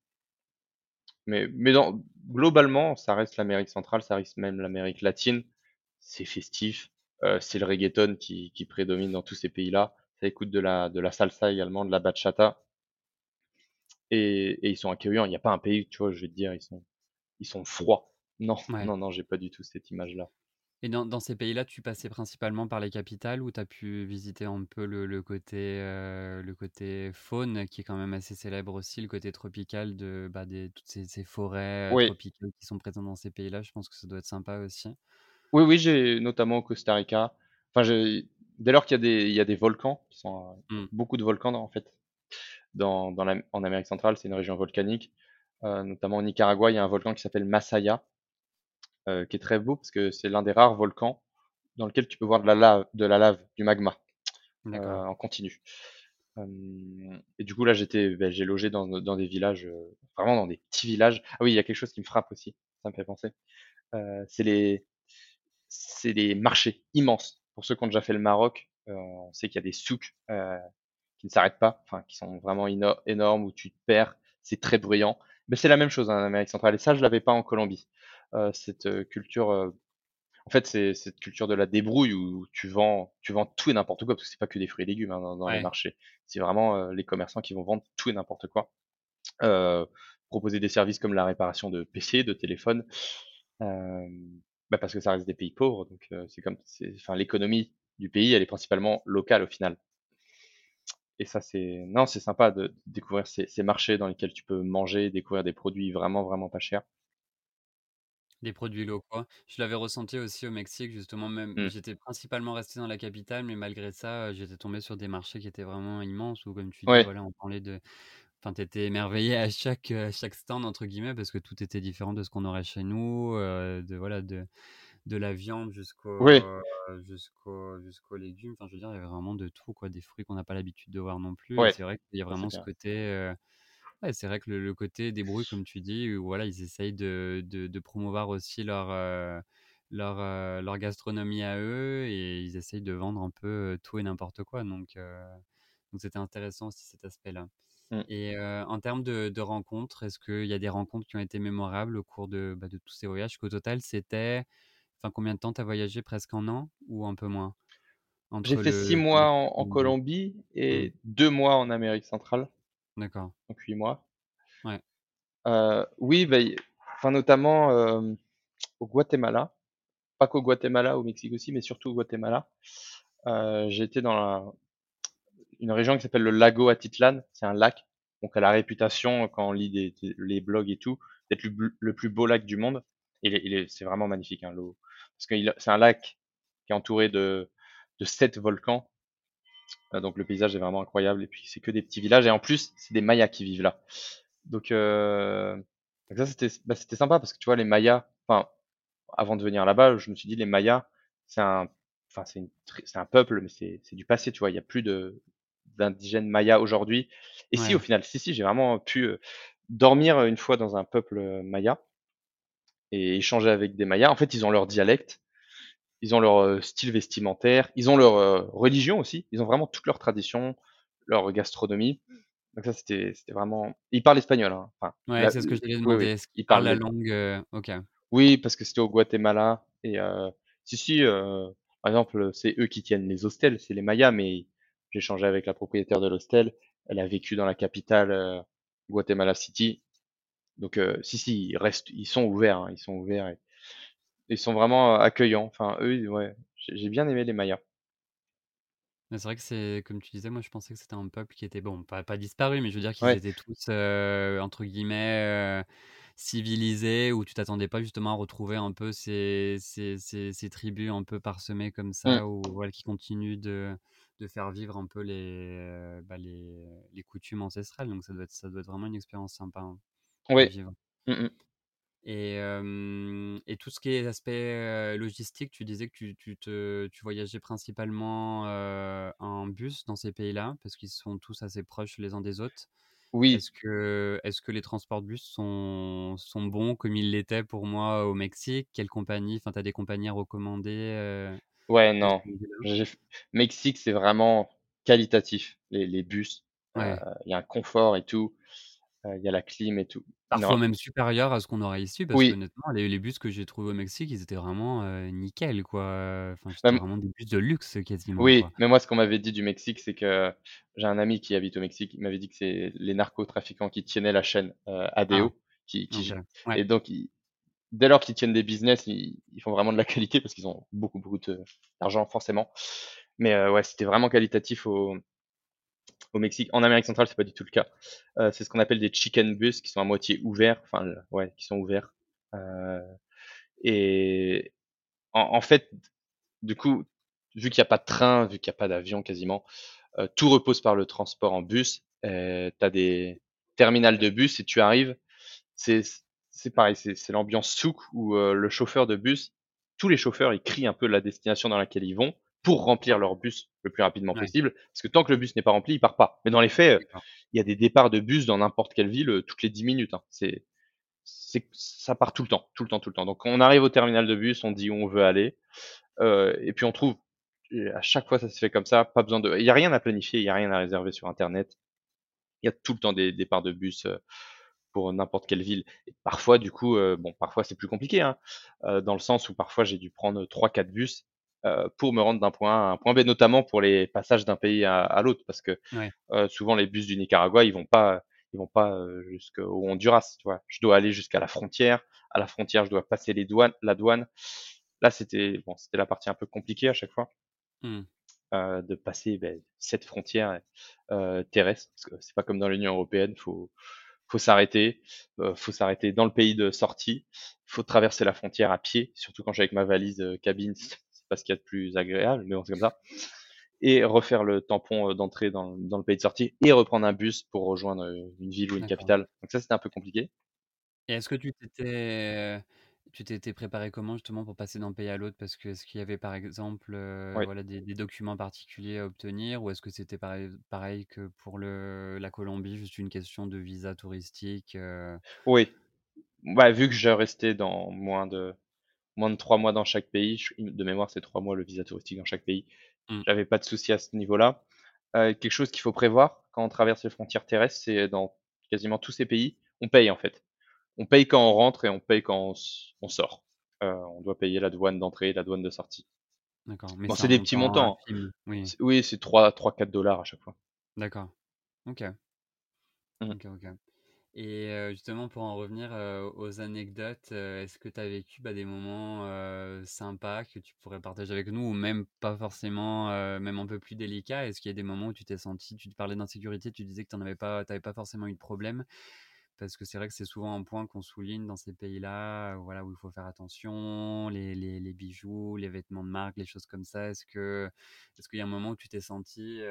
mais mais dans, globalement, ça reste l'Amérique centrale, ça reste même l'Amérique latine. C'est festif, euh, c'est le reggaeton qui qui prédomine dans tous ces pays-là. Ça écoute de la de la salsa également, de la bachata. Et, et ils sont accueillants. Il n'y a pas un pays, tu vois, je vais te dire, ils sont, ils sont froids. [laughs] Non, Ouais. non, non, j'ai pas du tout cette image-là. Et dans, dans ces pays-là, tu passais principalement par les capitales ou tu as pu visiter un peu le, le côté, euh, le côté faune qui est quand même assez célèbre aussi, le côté tropical de bah, des, toutes ces, ces forêts euh, Oui, tropicales qui sont présentes dans ces pays-là. Je pense que ça doit être sympa aussi. oui, oui, j'ai notamment au Costa Rica. Enfin, dès lors qu'il y a des, il y a des volcans, qui sont euh, Mm. beaucoup de volcans en fait, dans, dans la, en Amérique centrale, c'est une région volcanique. Euh, notamment au Nicaragua, il y a un volcan qui s'appelle Masaya, euh, qui est très beau parce que c'est l'un des rares volcans dans lequel tu peux voir de la lave, de la lave, du magma. euh, en continu. Euh, et du coup, là, j'étais, ben, j'ai logé dans, dans des villages, euh, vraiment dans des petits villages. Ah oui, il y a quelque chose qui me frappe aussi, ça me fait penser. Euh, c'est les, c'est les marchés immenses. Pour ceux qui ont déjà fait le Maroc, euh, on sait qu'il y a des souks euh, qui ne s'arrêtent pas, enfin, qui sont vraiment éno- énormes où tu te perds. C'est très bruyant. Mais c'est la même chose hein, en Amérique centrale. Et ça, je l'avais pas en Colombie. Euh, cette euh, culture euh, en fait, c'est cette culture de la débrouille où tu vends, tu vends tout et n'importe quoi, parce que c'est pas que des fruits et légumes hein, dans, dans les marchés. C'est vraiment euh, les commerçants qui vont vendre tout et n'importe quoi. Euh, proposer des services comme la réparation de PC, de téléphone, euh, bah parce que ça reste des pays pauvres, donc euh, c'est comme, enfin, l'économie du pays, elle est principalement locale au final. Et ça, c'est, non, c'est sympa de, de découvrir ces, ces marchés dans lesquels tu peux manger, découvrir des produits vraiment, vraiment pas chers. Des produits locaux. Je l'avais ressenti aussi au Mexique, justement, même Mm. j'étais principalement resté dans la capitale, mais malgré ça, euh, j'étais tombé sur des marchés qui étaient vraiment immenses, où comme tu dis, Ouais, voilà, on parlait de Enfin, tu étais émerveillé à chaque, à chaque stand entre guillemets parce que tout était différent de ce qu'on aurait chez nous, heu, de voilà, de de la viande jusqu'au, oui, jusqu'aux jusqu'aux légumes. Enfin, je veux dire, il y avait vraiment de tout quoi, des fruits qu'on n'a pas l'habitude de voir non plus c'est vrai qu'il y a vraiment ce côté, ouais, c'est vrai que le le côté débrouille comme tu dis, où voilà, ils essayent de de de promouvoir aussi leur, leur, leur gastronomie à eux et ils essayent de vendre un peu, tout et n'importe quoi donc c'était intéressant aussi cet aspect-là. Mm. Et en termes de de rencontres, est-ce qu'il y a des rencontres qui ont été mémorables au cours de, bah, de tous ces voyages? Qu'au total, c'était enfin, combien de temps tu as voyagé? Presque un an ou un peu moins? J'ai fait six le mois Mexique en, Colombie? Mmh, et deux mois en Amérique centrale, d'accord. donc huit mois. Ouais, Euh, oui, bah, enfin notamment euh, au Guatemala, pas qu'au Guatemala, au Mexique aussi, mais surtout au Guatemala. Euh, été dans la- une région qui s'appelle le Lago Atitlan, c'est un lac, donc à la réputation quand on lit des, des- les blogs et tout, d'être le, plus beau lac du monde. Et c'est vraiment magnifique hein, l'eau, parce que c'est un lac qui est entouré de de sept volcans Euh, donc le paysage est vraiment incroyable et puis c'est que des petits villages et en plus c'est des Mayas qui vivent là. Donc, euh, donc ça c'était bah, c'était sympa parce que tu vois les Mayas, enfin avant de venir là-bas, je me suis dit les Mayas c'est un enfin c'est un peuple mais c'est c'est du passé, tu vois, il y a plus de d'indigènes Mayas aujourd'hui. Et si au final, si si, j'ai vraiment pu euh, dormir une fois dans un peuple euh, Maya et échanger avec des Mayas. En fait, ils ont leur dialecte ils ont leur euh, style vestimentaire, ils ont leur euh, religion aussi, ils ont vraiment toutes leurs traditions, leur gastronomie. Donc ça, c'était vraiment. Ils parlent espagnol, hein. Enfin, ouais, c'est ce que j'allais oui, demander. oui, qu'ils ils parlent la langue, heu? OK. Oui, parce que c'était au Guatemala et euh, si si, euh, par exemple, c'est eux qui tiennent les hostels, c'est les Mayas, mais j'ai échangé avec la propriétaire de l'hostel. Elle a vécu dans la capitale, euh, Guatemala City. Donc euh, si si, ils restent, ils sont ouverts, hein, ils sont ouverts et ils sont vraiment euh, accueillants. Enfin, eux, ouais, j'ai bien aimé les Mayas. Mais c'est vrai que c'est comme tu disais, moi je pensais que c'était un peuple qui était bon, pas pas disparu, mais je veux dire qu'ils Ouais. étaient tous, heu, entre guillemets, heu, «civilisés» où tu t'attendais pas justement à retrouver un peu ces ces ces ces tribus un peu parsemées comme Mm. ça ou voilà qui continuent de de faire vivre un peu les, bah, les, les coutumes ancestrales. Donc ça doit être, ça doit être vraiment une expérience sympa hein, Oui. Mmh mh. Et, et tout ce qui est aspect, logistique, tu disais que tu tu te tu voyageais principalement, en bus dans ces pays-là, parce qu'ils sont tous assez proches les uns des autres. Oui. Est-ce que est-ce que les transports de bus sont sont bons comme ils l'étaient pour moi au Mexique? Quelle compagnie enfin, tu as des compagnies à recommander, heu, Ouais, non. Mexique, c'est vraiment qualitatif, les les bus. Ouais. il y a un confort et tout, il y a la clim et tout. Parfois Non. même supérieur à ce qu'on aurait ici, parce Oui. qu'honnêtement, les les bus que j'ai trouvés au Mexique, ils étaient vraiment, heu, nickel quoi, enfin, c'était vraiment des bus de luxe quasiment, Oui, quoi. mais moi, ce qu'on m'avait dit du Mexique, c'est que j'ai un ami qui habite au Mexique, il m'avait dit que c'est les narcotrafiquants qui tiennaient la chaîne, heu, Ah, ADO, qui ouais. et donc ils dès lors qu'ils tiennent des business, ils ils font vraiment de la qualité parce qu'ils ont beaucoup, beaucoup d'argent forcément. Mais, heu, ouais, c'était vraiment qualitatif au au Mexique. En Amérique centrale, c'est pas du tout le cas. Heu, c'est ce qu'on appelle des chicken bus qui sont à moitié ouverts, enfin, ouais, qui sont ouverts. Heu et en en fait, du coup, vu qu'il y a pas de train, vu qu'il y a pas d'avion quasiment, heu, tout repose par le transport en bus. Heu, tu as des terminals de bus et tu arrives, c'est pareil, c'est l'ambiance souk où, heu, le chauffeur de bus tous les chauffeurs, ils crient un peu la destination dans laquelle ils vont pour remplir leur bus le plus rapidement Ouais. possible. Parce que tant que le bus n'est pas rempli, il part pas. Mais dans les faits, D'accord. il y a des départs de bus dans n'importe quelle ville, heu, toutes les 10 minutes, hein. C'est ça part tout le temps, tout le temps, tout le temps. Donc on arrive au terminal de bus, on dit où on veut aller, heu et puis on trouve. Et à chaque fois, ça se fait comme ça, pas besoin de il y a rien à planifier, il y a rien à réserver sur internet. Il y a tout le temps des départs de bus, heu, pour n'importe quelle ville et parfois du coup, bon, parfois c'est plus compliqué, hein, dans le sens où parfois j'ai dû prendre 3-4 bus, heu, pour me rendre d'un point A à un point B, notamment pour les passages d'un pays à à l'autre parce que, Ouais. heu, souvent les bus du Nicaragua, ils vont pas ils vont pas, heu, jusqu'au Honduras, tu vois? Je dois aller jusqu'à la frontière. À la frontière, je dois passer les douanes la douane. Là, c'était bon, c'était la partie un peu compliquée à chaque fois Mmh. de passer, beh, cette frontière, terrestre, parce que c'est pas comme dans l'Union européenne, faut faut s'arrêter, faut s'arrêter dans le pays de sortie, faut traverser la frontière à pied, surtout quand suis avec ma valise, cabine, pas ce qu'il y a de plus agréable, mais bon, c'est comme ça et refaire le tampon, heu, d'entrée dans dans le pays de sortie et reprendre un bus pour rejoindre, heu, une ville ou une capitale. Donc ça, c'était un peu compliqué. Et est-ce que tu t'étais, heu, tu t'étais préparé comment justement pour passer d'un pays à l'autre? Parce que est-ce qu'il y avait par exemple, Oui. voilà des des documents particuliers à obtenir? Ou est-ce que c'était pareil pareil que pour le la Colombie, juste une question de visa touristique? Oui. Bah, vu que je restais dans moins de moins de 3 mois dans chaque pays, de mémoire, c'est 3 mois le visa touristique dans chaque pays. Mmh. J'avais pas de souci à ce niveau-là. Heu, quelque chose qu'il faut prévoir quand on traverse les frontières terrestres, c'est dans quasiment tous ces pays, on paye en fait. On paye quand on rentre et on paye quand on sort. Heu, on doit payer la douane d'entrée et la douane de sortie. D'accord, Bon, c'est des petits montant montants? Oui. c'est 3-3-4 $ à chaque fois. D'accord. OK. Mmh. OK, OK. Et justement pour en revenir, aux anecdotes, est-ce que tu as vécu, bah, des moments, sympas que tu pourrais partager avec nous ou même pas forcément, même un peu plus délicats? Est-ce qu'il y a des moments où tu t'es senti tu te parlais d'insécurité, tu disais que tu en avais pas pas forcément eu de problème? Parce que c'est vrai que c'est souvent un point qu'on souligne dans ces pays-là, voilà, où il faut faire attention, les bijoux, les vêtements de marque, les choses comme ça. Est-ce que est-ce qu'il y a un moment où tu t'es senti,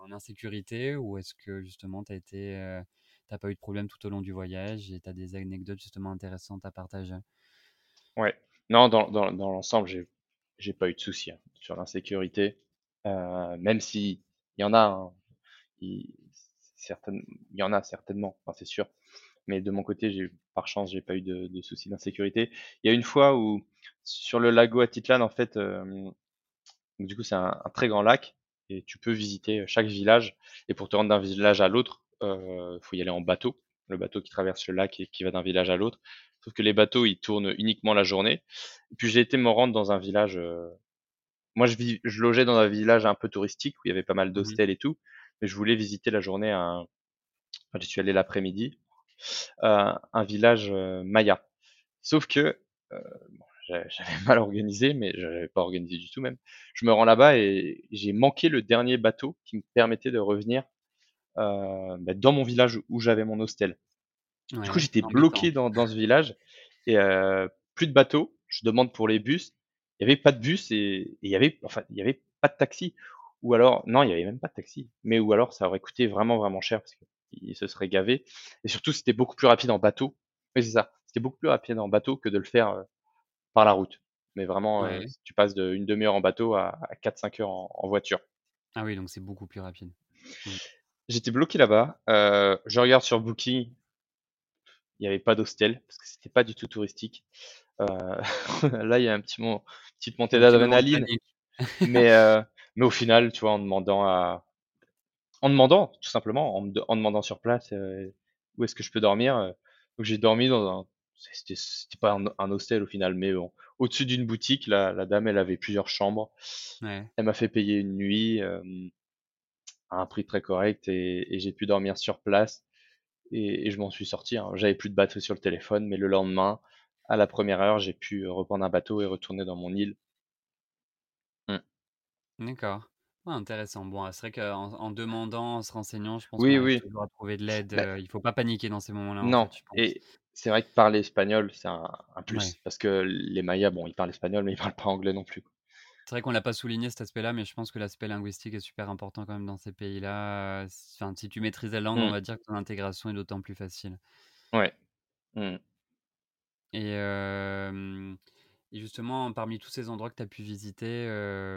en insécurité? Ou est-ce que justement tu as été, heu, tu as pas eu de problème tout au long du voyage et tu as des anecdotes justement intéressantes à partager? Ouais. Non, dans dans l'ensemble, j'ai j'ai pas eu de soucis, hein, sur l'insécurité. Heu, même s'il y en a, hein, il il y en a certainement, enfin, c'est sûr. Mais de mon côté, j'ai par chance, j'ai pas eu de soucis d'insécurité. Il y a une fois où sur le lago Atitlán, en fait, du coup, c'est un très grand lac et tu peux visiter, heu, chaque village et pour te rendre d'un village à l'autre, heu, faut y aller en bateau. Le bateau qui traverse le lac et qui va d'un village à l'autre. Sauf que les bateaux, ils tournent uniquement la journée. Et puis j'ai été me rendre dans un village, moi je vis je logeais dans un village un peu touristique où il y avait pas mal Mmh mh. d'hostels et tout, mais je voulais visiter la journée un enfin, j'y suis allé l'après-midi, heu, un village, heu, maya. Sauf que, bon, j'a [laughs] j'avais mal organisé, mais j'avais pas organisé du tout même. Je me rends là-bas et j'ai manqué le dernier bateau qui me permettait de revenir, bah, dans mon village où j'avais mon hostel. Du coup, j'étais bloqué dans dans ce village et heu, plus de bateau. Je demande pour les bus, il y avait pas de bus et il y avait enfin, il y avait pas de taxi. ou alors non, il y avait même pas de taxi, mais ou alors ça aurait coûté vraiment, vraiment cher parce qu'il se serait gavé et surtout c'était beaucoup plus rapide en bateau. Oui, c'est ça, c'était beaucoup plus rapide en bateau que de le faire, heu, par la route. Mais vraiment, tu passes de 1/2 heure en bateau à à 4-5 heures en en voiture. Ah oui, donc c'est beaucoup plus rapide. J'étais bloqué là-bas, heu, je regarde sur Booking il y avait pas d'hostel parce que c'était pas du tout touristique. Heu, [laughs] là, il y a un petit petite montée d'adrénaline, mais heu, [laughs] mais au final, tu vois, en demandant à en demandant tout simplement, en me de en demandant sur place, heu, où est-ce que je peux dormir, heu, donc j'ai dormi dans un c'était pas un un hostel au final, mais bon, au-dessus d'une boutique, la la dame, elle avait plusieurs chambres. Ouais. Elle m'a fait payer une nuit, hem, à un prix très correct et et j'ai pu dormir sur place et et je m'en suis sorti, hein. J'avais plus de batterie sur le téléphone, mais le lendemain, à la première heure, j'ai pu, heu, reprendre un bateau et retourner dans mon île. Mmh. D'accord. Ouais, intéressant. Bon, c'est vrai qu'en en demandant, en se renseignant, je pense qu'on Oui, arrive oui. toujours trouver de l'aide, Bah il faut pas paniquer dans ces moments-là, en non fait, et c'est vrai que parler espagnol, c'est un un Ouais. plus parce que les Mayas, bon, ils parlent espagnol, mais ils parlent pas anglais non plus, quoi. C'est vrai qu'on l'a pas souligné cet aspect-là, mais je pense que l'aspect linguistique est super important quand même dans ces pays-là, enfin, si tu maîtrises la langue, on Mmh. va dire que ton intégration est d'autant plus facile. Ouais. Mmh. Et et justement, parmi tous ces endroits que tu as pu visiter,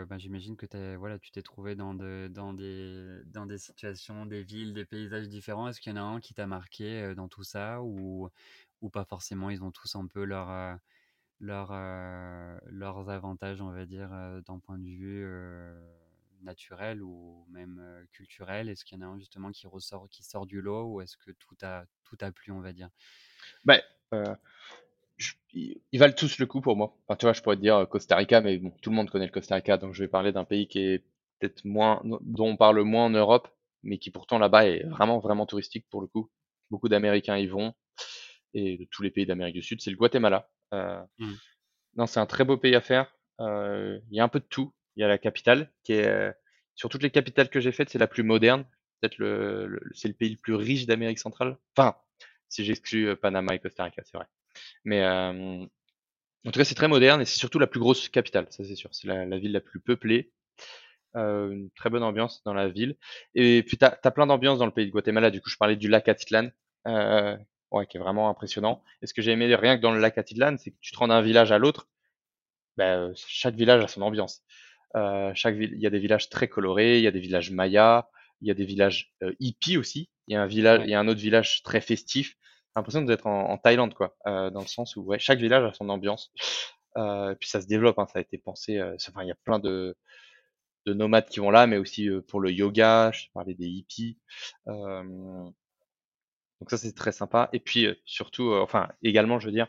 bah, j'imagine que voilà, tu t'es trouvé dans de dans des dans des situations, des villes, des paysages différents. Est-ce qu'il y en a un qui t'a marqué, dans tout ça ou ou pas forcément? Ils ont tous un peu leurs, leurs, heu, leurs avantages, on va dire, heu, d'un point de vue, heu, naturel ou même, culturel? Est-ce qu'il y en a un justement qui ressort qui sort du lot ou est-ce que tout a tout a plu, on va dire? Je ils valent tous le coup pour moi. Tu vois, je pourrais dire, Costa Rica, mais bon, tout le monde connaît le Costa Rica, donc je vais parler d'un pays qui est peut-être moins dont on parle moins en Europe, mais qui pourtant là-bas est vraiment, vraiment touristique pour le coup. Beaucoup d'Américains y vont et de tous les pays d'Amérique du Sud, c'est le Guatemala. Heu, Mmh. non, c'est un très beau pays à faire. Heu, il y a un peu de tout. Il y a la capitale qui est, heu, sur toutes les capitales que j'ai faites, c'est la plus moderne. Peut-être le le c'est le pays le plus riche d'Amérique centrale. Enfin, si j'exclus, heu, Panama et Costa Rica, c'est vrai. Mais hem, en tout cas, c'est très moderne et c'est surtout la plus grosse capitale, ça c'est sûr. C'est la la ville la plus peuplée, heu, une très bonne ambiance dans la ville et puis tu as plein d'ambiance dans le pays de Guatemala. Du coup, je parlais du lac Atitlán, heu, ouais, qui est vraiment impressionnant et ce que j'ai aimé rien que dans le lac Atitlán, c'est que tu te rends d'un village à l'autre, heu, chaque village a son ambiance. Heu, chaque ville il y a des villages très colorés, il y a des villages mayas, il y a des villages, heu, hippies aussi. Il y a un village il y a un autre village très festif. L'impression d'être en en Thaïlande, quoi, heu, dans le sens où, ouais, chaque village a son ambiance. Heu, puis ça se développe, hein, ça a été pensé, enfin, il y a plein de de nomades qui vont là, mais aussi, pour le yoga, je parlais des hippies. Hem, donc ça, c'est très sympa et puis, heu, surtout, heu, enfin, également, je veux dire,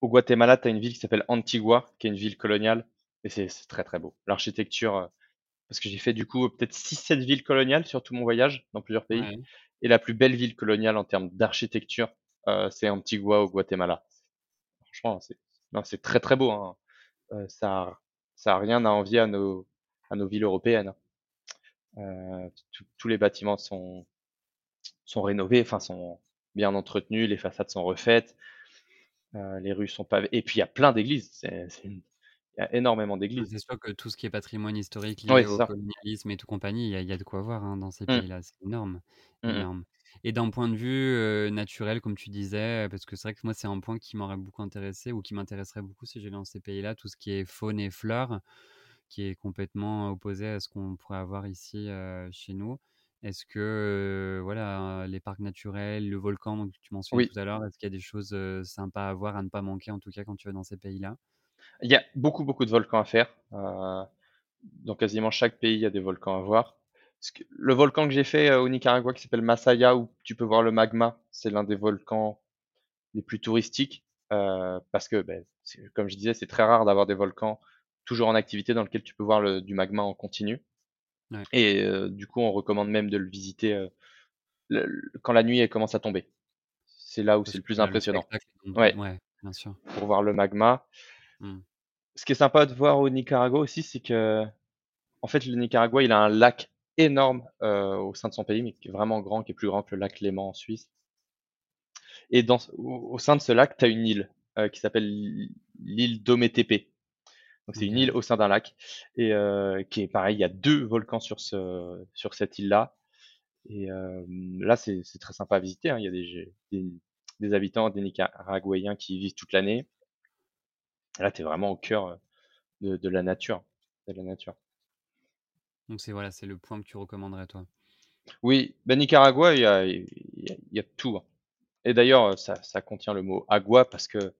au Guatemala, tu as une ville qui s'appelle Antigua, qui est une ville coloniale et c'est très, très beau. L'architecture, heu parce que j'ai fait du coup, peut-être 6-7 villes coloniales sur tout mon voyage, dans plusieurs pays Ouais. et la plus belle ville coloniale en termes d'architecture, c'est Antigua au Guatemala. Franchement, c'est très, très beau, hein. Ça ça a rien à envier à nos à nos villes européennes, hein. Tous les bâtiments sont sont rénovés, enfin sont bien entretenus, les façades sont refaites, heu, les rues sont pavées et puis il y a plein d'églises. Il y a énormément d'églises. c'est sûr que tout ce qui est patrimoine historique lié au ça. colonialisme et tout compagnie, il y a il y a de quoi voir, hein, dans ces Mmh. pays-là, c'est énorme, Mmh mh. énorme et d'un point de vue, heu, naturel, comme tu disais, parce que c'est vrai que moi, c'est un point qui m'aurait beaucoup intéressé ou qui m'intéresserait beaucoup si j'allais dans ces pays-là, tout ce qui est faune et flore, qui est complètement opposé à ce qu'on pourrait avoir ici, heu, chez nous. Est-ce que, voilà, les parcs naturels, le volcan donc tu mentionnais Oui. tout à l'heure, est-ce qu'il y a des choses, sympas à voir, à ne pas manquer, en tout cas, quand tu vas dans ces pays-là? Il y a beaucoup, beaucoup de volcans à faire. Dans quasiment chaque pays, il y a des volcans à voir. Ce que le volcan que j'ai fait, au Nicaragua qui s'appelle Masaya, où tu peux voir le magma, c'est l'un des volcans les plus touristiques, parce que, c'est comme je disais, c'est très rare d'avoir des volcans toujours en activité dans lequel tu peux voir le du magma en continu Ouais. et heu, du coup, on recommande même de le visiter, le l quand la nuit, elle commence à tomber. C'est là où c'est le que plus impressionnant. Ouais, ouais, bien sûr. pour voir le magma. Mmh. Ce qui est sympa de voir au Nicaragua aussi, c'est qu'en fait, le Nicaragua, il a un lac énorme, heu, au sein de son pays, mais qui est vraiment grand, qui est plus grand que le lac Léman en Suisse et dans au au sein de ce lac, tu as une île, qui s'appelle l'île d'Ometepe. Donc c'est une île au sein d'un lac et qui est pareil, il y a deux volcans sur ce sur cette île-là. Et là, c'est très sympa à visiter. Hein. Il y a des, des, des, habitants, des Nicaraguayens qui y vivent toute l'année. Là, tu es vraiment au cœur de, de, la nature, de la nature. Donc c'est voilà, c'est le point que tu recommanderais toi. Oui, ben Nicaragua, il y a, il y a, tout. Hein. Et d'ailleurs, ça, ça, contient le mot agua parce que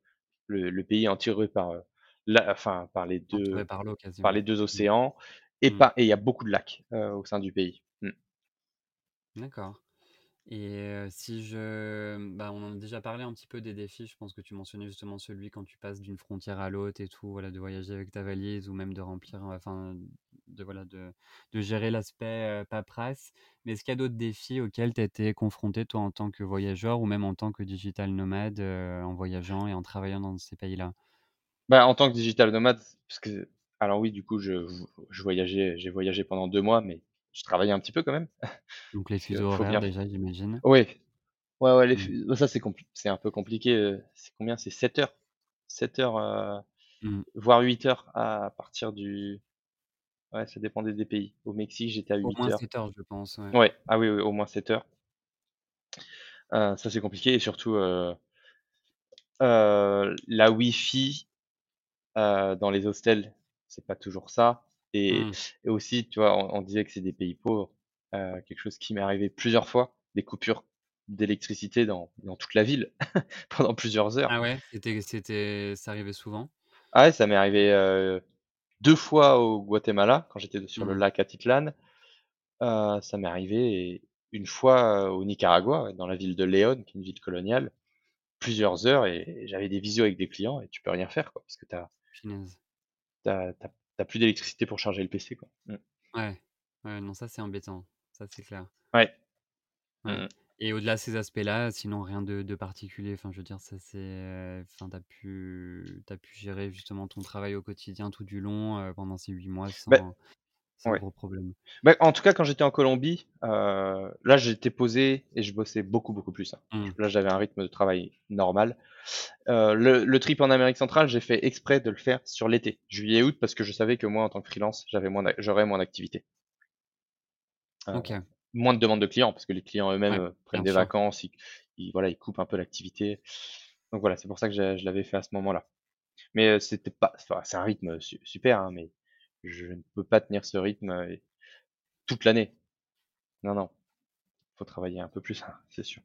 le, le pays est entouré par, la, enfin, par les deux, par, par, les deux mmh. océans et, mmh. et il y a beaucoup de lacs au sein du pays. Mmh. D'accord. Et si je, bah, on en a déjà parlé un petit peu des défis. Je pense que tu mentionnais justement celui quand tu passes d'une frontière à l'autre et tout, voilà, de voyager avec ta valise ou même de remplir, enfin, de voilà, de, de gérer l'aspect paperasse. Mais est-ce qu'il y a d'autres défis auxquels tu as été confronté toi en tant que voyageur ou même en tant que digital nomade en voyageant et en travaillant dans ces pays-là? Bah, en tant que digital nomade, parce que, alors oui, du coup, je, je voyageais, j'ai voyagé pendant deux mois, mais je travaillais un petit peu quand même. [laughs] Donc les fuseaux horaires déjà, j'imagine. Oui. Ouais, ouais, les mmh. ça c'est c'est un peu compliqué. Euh, c'est combien? C'est 7 heures. 7 heures, euh, mmh. voire 8 heures à partir du. Ouais, ça dépendait des pays. Au Mexique, j'étais à 8 Au moins heures. 7 heures, je pense. Ouais. Ouais. Ah oui, oui, au moins 7 heures. Euh, ça c'est compliqué et surtout la Wi-Fi dans les hostels, c'est pas toujours ça. Et, mmh. et aussi, tu vois, on, disait que c'est des pays pauvres. Euh, quelque chose qui m'est arrivé plusieurs fois, des coupures d'électricité dans, dans toute la ville [laughs] pendant plusieurs heures. Ah ouais, c'était, c'était, ça arrivait souvent? Ah ouais, ça m'est arrivé euh, deux fois au Guatemala quand j'étais sur le mmh. lac Atitlan. Euh, ça m'est arrivé une fois au Nicaragua, dans la ville de Léon, qui est une ville coloniale, plusieurs heures et j'avais des visios avec des clients et tu peux rien faire quoi, parce que t'as, t'as, t'as t'as plus d'électricité pour charger le PC, quoi. Mmh. Ouais. ouais, non, ça c'est embêtant, ça c'est clair. Ouais. Mmh Et au-delà de ces aspects-là, sinon rien de, de particulier. Enfin, je veux dire, ça c'est. Enfin, t'as pu, pu gérer justement ton travail au quotidien tout du long euh, pendant ces huit mois bah, gros problème. Bah, en tout cas, quand j'étais en Colombie, euh, là j'étais posé et je bossais beaucoup, beaucoup plus. Hein. Mmh. Là j'avais un rythme de travail normal. Euh, le, trip en Amérique centrale, j'ai fait exprès de le faire sur l'été, juillet août, parce que je savais que moi, en tant que freelance, j'avais moins, j'aurais moins d'activité. Euh, moins de demandes de clients, parce que les clients eux-mêmes euh, prennent des vacances, ils, voilà, ils coupent un peu l'activité. Donc voilà, c'est pour ça que je l'avais fait à ce moment-là. Mais c'était pas, c'est un rythme super, hein, mais je ne peux pas tenir ce rythme toute l'année. Non, non, faut travailler un peu plus, [laughs] c'est sûr.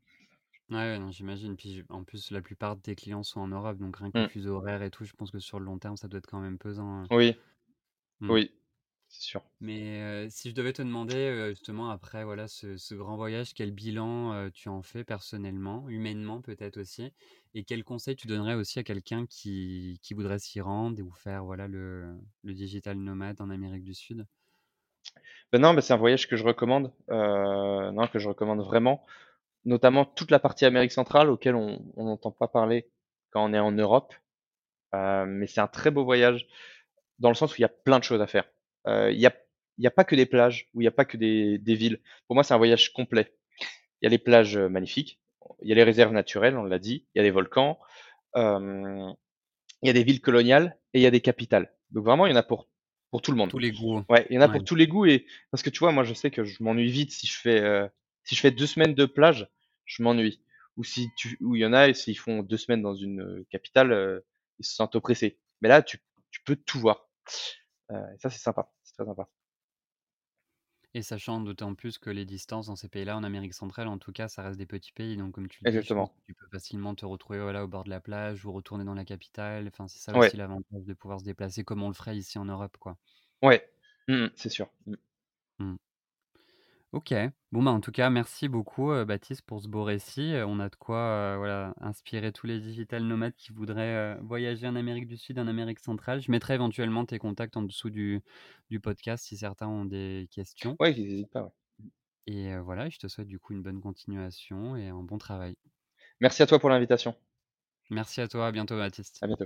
Ouais, non, j'imagine. Puis en plus, la plupart de tes clients sont en Europe, donc rien que le mmh. fuseau horaire et tout, je pense que sur le long terme, ça doit être quand même pesant. Hein. Oui, mmh. oui, c'est sûr. Mais si je devais te demander justement après voilà ce, grand voyage, quel bilan tu en fais personnellement, humainement peut-être aussi, et quel conseil tu donnerais aussi à quelqu'un qui, qui voudrait s'y rendre ou faire voilà le, le digital nomade en Amérique du Sud? Ben non, ben c'est un voyage que je recommande, non, que je recommande vraiment notamment toute la partie Amérique centrale auquel on n'entend pas parler quand on est en Europe. Mais c'est un très beau voyage dans le sens où il y a plein de choses à faire. Euh, il n'y a, y a pas que des plages, où il n'y a pas que des, des villes. Pour moi, c'est un voyage complet. Il y a les plages magnifiques, il y a les réserves naturelles, on l'a dit, il y a des volcans, euh, il y a des villes coloniales et il y a des capitales. Donc vraiment, il y en a pour pour tout le monde. Tous les goûts. Ouais, il y en a pour tous les goûts et parce que tu vois, moi, je sais que je m'ennuie vite si je fais euh, si je fais deux semaines de plage, je m'ennuie. Ou si tu, ou il y en a, s'ils font deux semaines dans une capitale, euh, ils se sentent oppressés. Mais là, tu, tu peux tout voir. Euh, et ça, c'est sympa. C'est très sympa. Et sachant d'autant plus que les distances dans ces pays-là, en Amérique centrale, en tout cas, ça reste des petits pays. Donc, comme tu le dis, tu peux facilement te retrouver voilà, au bord de la plage ou retourner dans la capitale. Enfin, c'est ça aussi l'avantage de pouvoir se déplacer comme on le ferait ici en Europe. Quoi. Ouais, mmh, c'est sûr. Mmh. Mmh. OK. Bon, bah, en tout cas, merci beaucoup, Baptiste, pour ce beau récit. on a de quoi, voilà, inspirer tous les digital nomades qui voudraient, voyager en Amérique du Sud, en Amérique centrale. Je mettrai éventuellement tes contacts en dessous du du podcast si certains ont des questions Oui, n'hésite pas, et voilà, je te souhaite du coup une bonne continuation et un bon travail. Merci à toi pour l'invitation. Merci à toi, à bientôt Baptiste. À bientôt.